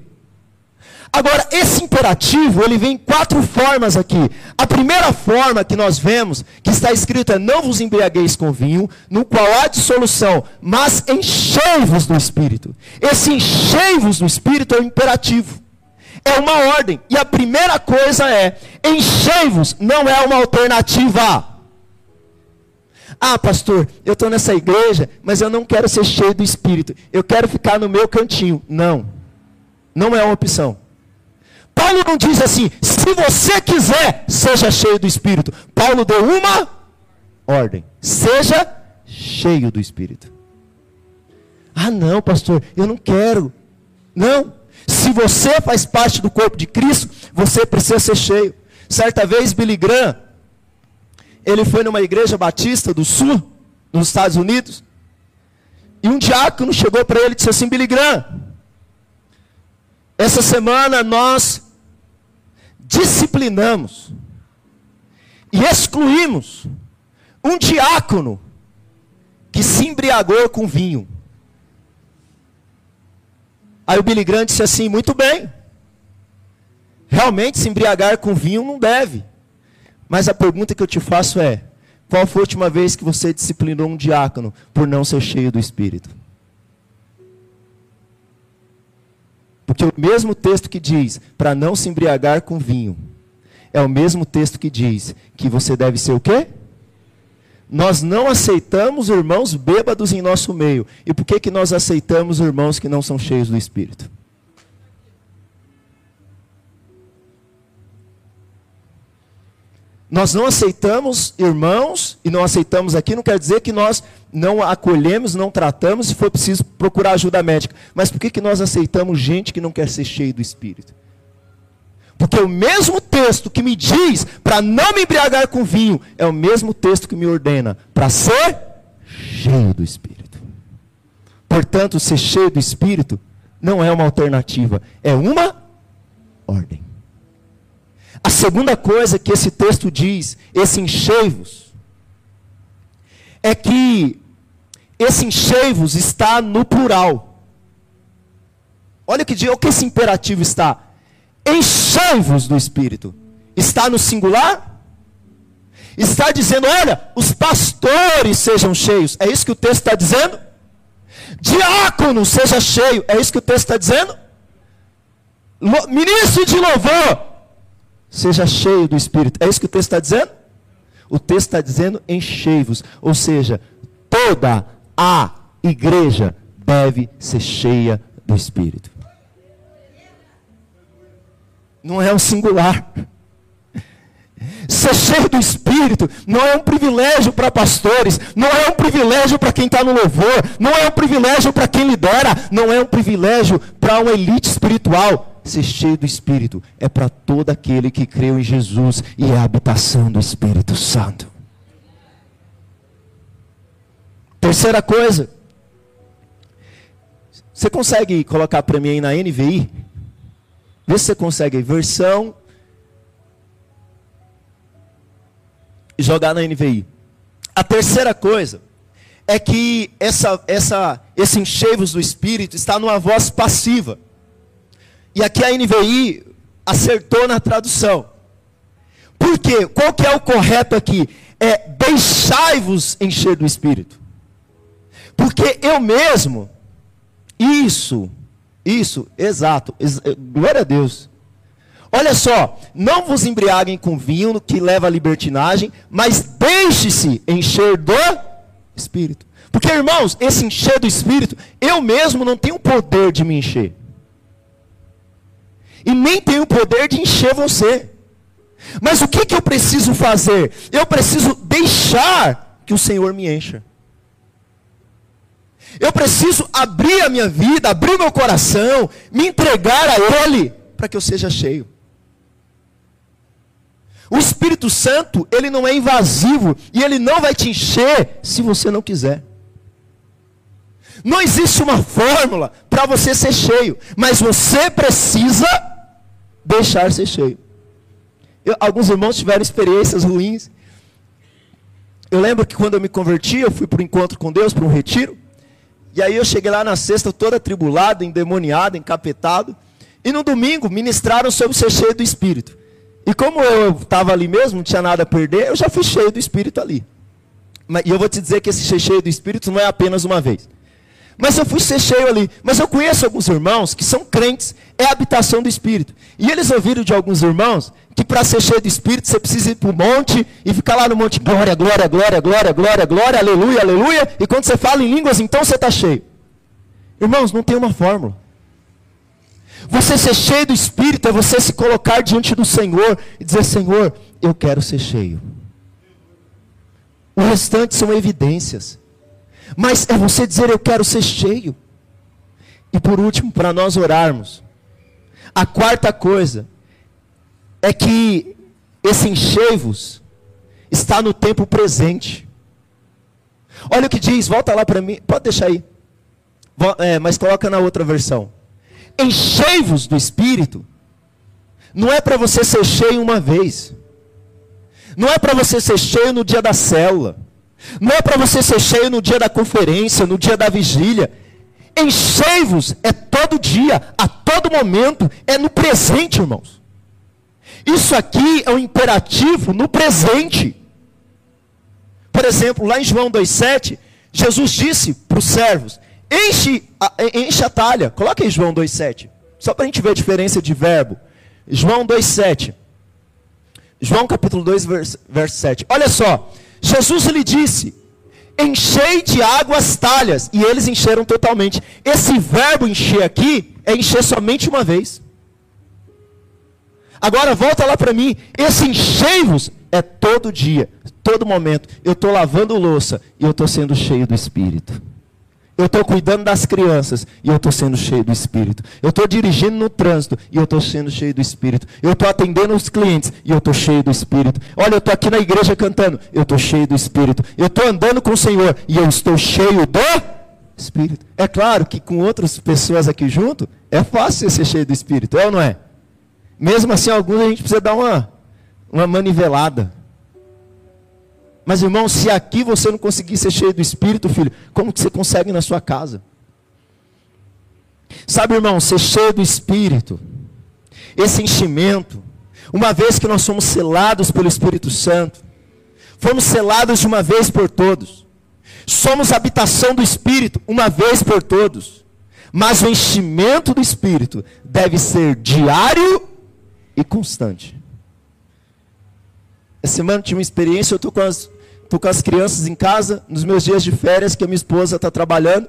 Agora, esse imperativo, ele vem em quatro formas aqui. A primeira forma que nós vemos, que está escrito é: Não vos embriagueis com vinho, no qual há dissolução, mas enchei-vos do Espírito. Esse enchei-vos do Espírito é o imperativo. É uma ordem. E a primeira coisa é: enchei-vos, não é uma alternativa. Ah, pastor, eu estou nessa igreja, mas eu não quero ser cheio do Espírito. Eu quero ficar no meu cantinho. Não. Não é uma opção. Paulo não diz assim, se você quiser, seja cheio do Espírito. Paulo deu uma ordem: seja cheio do Espírito. Ah, não, pastor, eu não quero. Não. Se você faz parte do corpo de Cristo, você precisa ser cheio. Certa vez, Billy Graham, ele foi numa igreja batista do sul, nos Estados Unidos, e um diácono chegou para ele e disse assim: Billy Graham, essa semana nós disciplinamos e excluímos um diácono que se embriagou com vinho. Aí o Billy Graham disse assim: muito bem, realmente se embriagar com vinho não deve. Mas a pergunta que eu te faço é: Qual foi a última vez que você disciplinou um diácono por não ser cheio do Espírito? Porque o mesmo texto que diz para não se embriagar com vinho, é o mesmo texto que diz que você deve ser o quê? Nós não aceitamos irmãos bêbados em nosso meio. E por que, que nós aceitamos irmãos que não são cheios do Espírito? Nós não aceitamos irmãos, e não aceitamos aqui, não quer dizer que nós não acolhemos, não tratamos, se for preciso procurar ajuda médica. Mas por que, que nós aceitamos gente que não quer ser cheio do Espírito? Porque o mesmo texto que me diz para não me embriagar com vinho, é o mesmo texto que me ordena para ser cheio do Espírito. Portanto, ser cheio do Espírito não é uma alternativa, é uma ordem. A segunda coisa que esse texto diz, esse enchei-vos, é que esse enchei-vos está no plural. Olha que dia, o que esse imperativo está? Enchei-vos do Espírito. Está no singular? Está dizendo, olha, os pastores sejam cheios. É isso que o texto está dizendo? Diácono seja cheio. É isso que o texto está dizendo? Ministro de louvor seja cheio do Espírito. É isso que o texto está dizendo? O texto está dizendo enchei-vos. Ou seja, toda a igreja deve ser cheia do Espírito. Não é um singular. Ser cheio do Espírito não é um privilégio para pastores, não é um privilégio para quem está no louvor, não é um privilégio para quem lidera, não é um privilégio para uma elite espiritual ser cheio do Espírito é para todo aquele que creu em Jesus e é a habitação do Espírito Santo. Terceira coisa, você consegue colocar para mim aí na NVI? Vê se você consegue, versão e jogar na NVI. A terceira coisa é que essa, essa, esse enchei-vos do Espírito está numa voz passiva. E aqui a NVI acertou na tradução. Por quê? Qual que é o correto aqui? É deixai-vos encher do Espírito. Porque eu mesmo, isso, isso, exato, ex glória a Deus. Olha só, não vos embriaguem com vinho que leva à libertinagem, mas deixe-se encher do Espírito. Porque, irmãos, esse encher do Espírito, eu mesmo não tenho poder de me encher e nem tem o poder de encher você. Mas o que, que eu preciso fazer? Eu preciso deixar que o Senhor me encha. Eu preciso abrir a minha vida, abrir meu coração, me entregar a Ele, para que eu seja cheio. O Espírito Santo, ele não é invasivo e ele não vai te encher se você não quiser. Não existe uma fórmula para você ser cheio, mas você precisa deixar ser cheio. Eu, alguns irmãos tiveram experiências ruins. Eu lembro que quando eu me converti, eu fui para um encontro com Deus, para um retiro. E aí eu cheguei lá na sexta todo atribulado, endemoniado, encapetado. E no domingo ministraram sobre ser cheio do Espírito. E como eu estava ali mesmo, não tinha nada a perder, eu já fui cheio do Espírito ali. E eu vou te dizer que esse ser cheio do Espírito não é apenas uma vez. Mas eu fui ser cheio ali. Mas eu conheço alguns irmãos que são crentes, é a habitação do Espírito. E eles ouviram de alguns irmãos que para ser cheio do Espírito você precisa ir para o monte e ficar lá no monte, glória, glória, glória, glória, glória, glória, aleluia, aleluia. E quando você fala em línguas, então você está cheio. Irmãos, não tem uma fórmula. Você ser cheio do Espírito é você se colocar diante do Senhor e dizer: Senhor, eu quero ser cheio. O restante são evidências. Mas é você dizer: Eu quero ser cheio. E por último, para nós orarmos, a quarta coisa é que esse enchei-vos está no tempo presente. Olha o que diz, volta lá para mim, pode deixar aí, é, mas coloca na outra versão. Enchei-vos do Espírito, não é para você ser cheio uma vez, não é para você ser cheio no dia da célula, não é para você ser cheio no dia da conferência, no dia da vigília. Enchei-vos é todo dia, a todo momento, é no presente, irmãos. Isso aqui é um imperativo no presente. por exemplo, lá em João 2,7, Jesus disse para os servos: enche a, enche a talha. Coloca aí João 2,7. Só para a gente ver a diferença de verbo. João 2,7. João capítulo 2, verso, verso 7. Olha só. Jesus lhe disse: enchei de água as talhas. E eles encheram totalmente. Esse verbo encher aqui é encher somente uma vez. Agora volta lá para mim. Esse enchei-vos é todo dia, todo momento. Eu estou lavando louça e eu estou sendo cheio do Espírito. Eu estou cuidando das crianças e eu estou sendo cheio do Espírito. Eu estou dirigindo no trânsito e eu estou sendo cheio do Espírito. Eu estou atendendo os clientes e eu estou cheio do Espírito. Olha, eu estou aqui na igreja cantando, eu estou cheio do Espírito. Eu estou andando com o Senhor e eu estou cheio do Espírito. É claro que com outras pessoas aqui junto, é fácil ser cheio do Espírito, é ou não é? Mesmo assim, alguns a gente precisa dar uma, uma manivelada. Mas irmão, se aqui você não conseguir ser cheio do Espírito, filho, como que você consegue na sua casa? Sabe, irmão, ser cheio do Espírito, esse enchimento, uma vez que nós somos selados pelo Espírito Santo, fomos selados de uma vez por todos, somos habitação do Espírito, uma vez por todos, mas o enchimento do Espírito deve ser diário e constante. Essa semana tive uma experiência, eu estou com as Estou com as crianças em casa, nos meus dias de férias, que a minha esposa está trabalhando.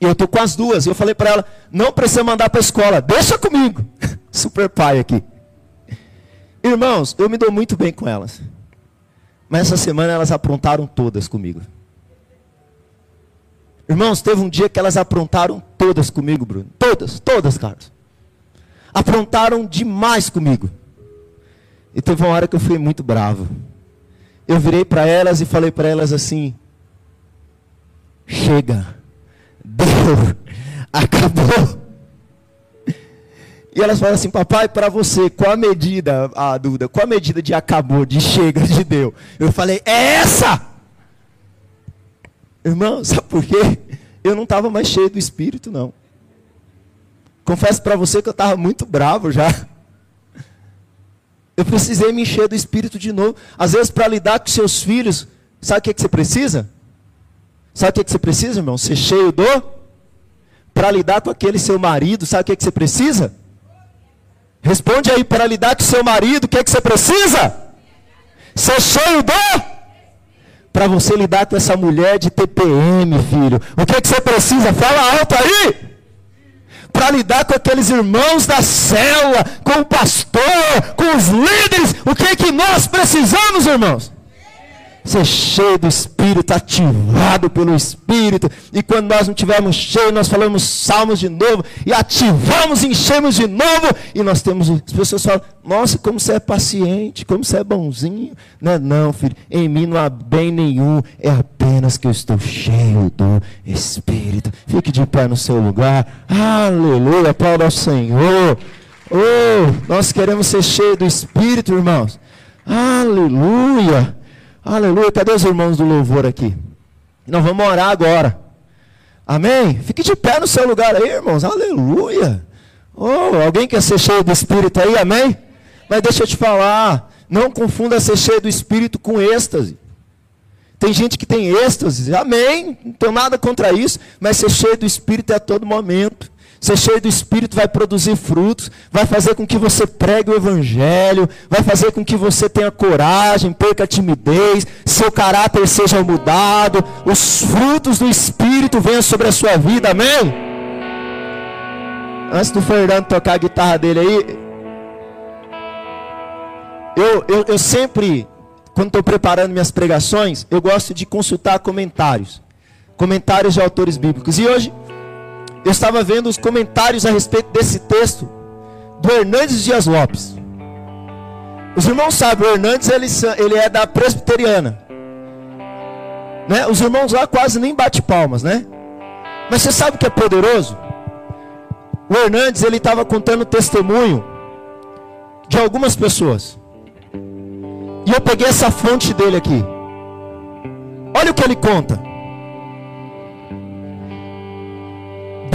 E eu estou com as duas. E eu falei para ela: não precisa mandar para a escola, deixa comigo. Super pai aqui. Irmãos, eu me dou muito bem com elas. Mas essa semana elas aprontaram todas comigo. Irmãos, teve um dia que elas aprontaram todas comigo, Bruno. Todas, todas, Carlos. Aprontaram demais comigo. E teve uma hora que eu fui muito bravo eu virei para elas e falei para elas assim: chega, deu, acabou. E elas falam assim, papai, para você, qual a medida, a dúvida, qual a medida de acabou, de chega, de deu? Eu falei, é essa! Irmão, sabe por quê? Eu não estava mais cheio do Espírito, não. Confesso para você que eu estava muito bravo já. Eu precisei me encher do Espírito de novo. Às vezes, para lidar com seus filhos, sabe o que, que você precisa? Sabe o que, que você precisa, irmão? Ser cheio do. Para lidar com aquele seu marido, sabe o que, que você precisa? Responde aí, para lidar com seu marido, o que, que você precisa? Ser cheio do. Para você lidar com essa mulher de TPM, filho, o que, que você precisa? Fala alto aí! Para lidar com aqueles irmãos da célula, com o pastor, com os líderes. O que é que nós precisamos, irmãos? Ser cheio do Espírito, ativado pelo Espírito. E quando nós não tivermos cheio, nós falamos salmos de novo. E ativamos, enchemos de novo. E nós temos, as pessoas falam, nossa, como você é paciente, como você é bonzinho. Não é não, filho. Em mim não há bem nenhum. É apenas que eu estou cheio do Espírito. Fique de pé no seu lugar. Aleluia, Paulo ao Senhor. Oh, nós queremos ser cheios do Espírito, irmãos. Aleluia. Aleluia. Cadê os irmãos do louvor aqui? Nós vamos orar agora. Amém? Fique de pé no seu lugar aí, irmãos. Aleluia. Oh, alguém quer ser cheio do Espírito aí? Amém? Mas deixa eu te falar, não confunda ser cheio do Espírito com êxtase. Tem gente que tem êxtase, amém, não tenho nada contra isso, mas ser cheio do Espírito é a todo momento. Ser cheio do Espírito vai produzir frutos, vai fazer com que você pregue o Evangelho, vai fazer com que você tenha coragem, perca a timidez, seu caráter seja mudado, os frutos do Espírito venham sobre a sua vida, amém? Antes do Fernando tocar a guitarra dele aí, eu, eu, eu sempre, quando estou preparando minhas pregações, eu gosto de consultar comentários. Comentários de autores bíblicos. E hoje, eu estava vendo os comentários a respeito desse texto do Hernandes Dias Lopes. Os irmãos sabem, o Hernandes ele, ele é da presbiteriana. Né? Os irmãos lá quase nem bate palmas, né? Mas você sabe o que é poderoso? O Hernandes ele estava contando testemunho de algumas pessoas. E eu peguei essa fonte dele aqui. Olha o que ele conta.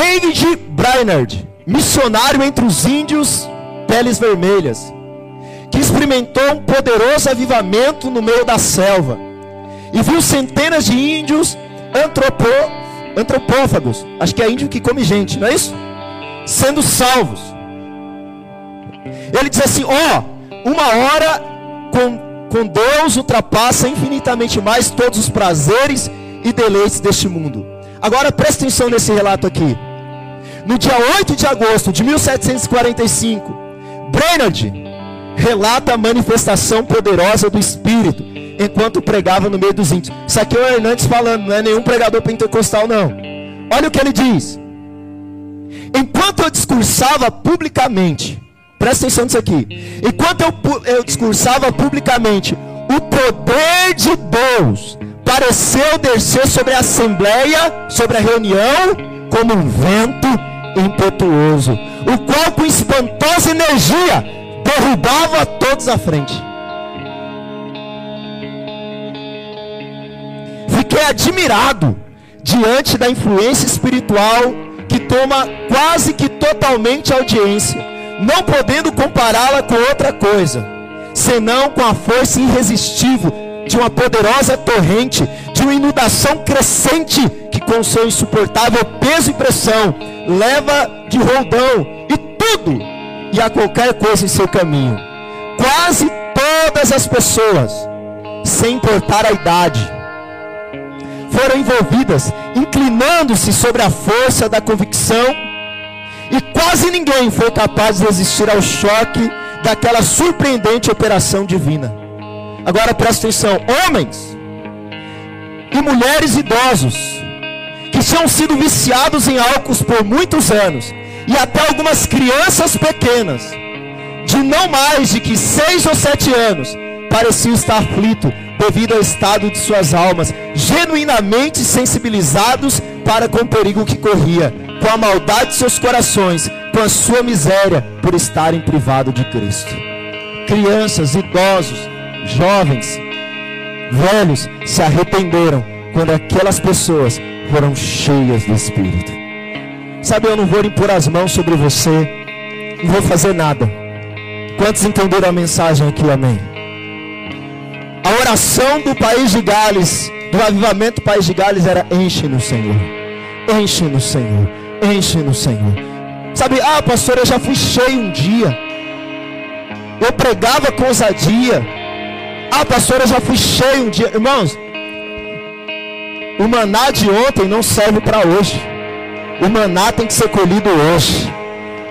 David Brainerd, missionário entre os índios peles vermelhas, que experimentou um poderoso avivamento no meio da selva. E viu centenas de índios antropó, antropófagos. Acho que é índio que come gente, não é isso? Sendo salvos. Ele diz assim: Ó, oh, uma hora com, com Deus ultrapassa infinitamente mais todos os prazeres e deleites deste mundo. Agora presta atenção nesse relato aqui. No dia 8 de agosto de 1745, Brainerd relata a manifestação poderosa do Espírito enquanto pregava no meio dos índios. Isso aqui é o Hernandes falando, não é nenhum pregador pentecostal, não. Olha o que ele diz. Enquanto eu discursava publicamente, presta atenção nisso aqui. Enquanto eu, eu discursava publicamente, o poder de Deus pareceu descer sobre a assembleia, sobre a reunião, como um vento impetuoso, o qual com espantosa energia derrubava todos à frente. Fiquei admirado diante da influência espiritual que toma quase que totalmente a audiência, não podendo compará-la com outra coisa, senão com a força irresistível de uma poderosa torrente, de uma inundação crescente que com seu insuportável peso e pressão leva de roldão e tudo e a qualquer coisa em seu caminho. Quase todas as pessoas, sem importar a idade, foram envolvidas, inclinando-se sobre a força da convicção, e quase ninguém foi capaz de resistir ao choque daquela surpreendente operação divina. Agora presta atenção: homens e mulheres idosos que tinham sido viciados em álcool por muitos anos, e até algumas crianças pequenas, de não mais de que seis ou sete anos, pareciam estar aflitos devido ao estado de suas almas, genuinamente sensibilizados para com o perigo que corria, com a maldade de seus corações, com a sua miséria por estarem privados de Cristo. Crianças, idosos, jovens, velhos se arrependeram quando aquelas pessoas foram cheias do Espírito. Sabe, eu não vou impor as mãos sobre você, não vou fazer nada. Quantos entenderam a mensagem aqui, amém? A oração do país de Gales, do avivamento do país de Gales era enche no Senhor. Enche no Senhor. Enche no Senhor. Sabe, ah, pastor, eu já fui cheio um dia. Eu pregava com ousadia. Ah, pastor, eu já fui cheio um dia. Irmãos, o maná de ontem não serve para hoje. O maná tem que ser colhido hoje.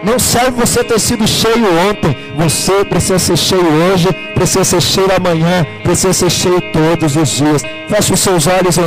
Não serve você ter sido cheio ontem. Você precisa ser cheio hoje, precisa ser cheio amanhã, precisa ser cheio todos os dias. Feche os seus olhos.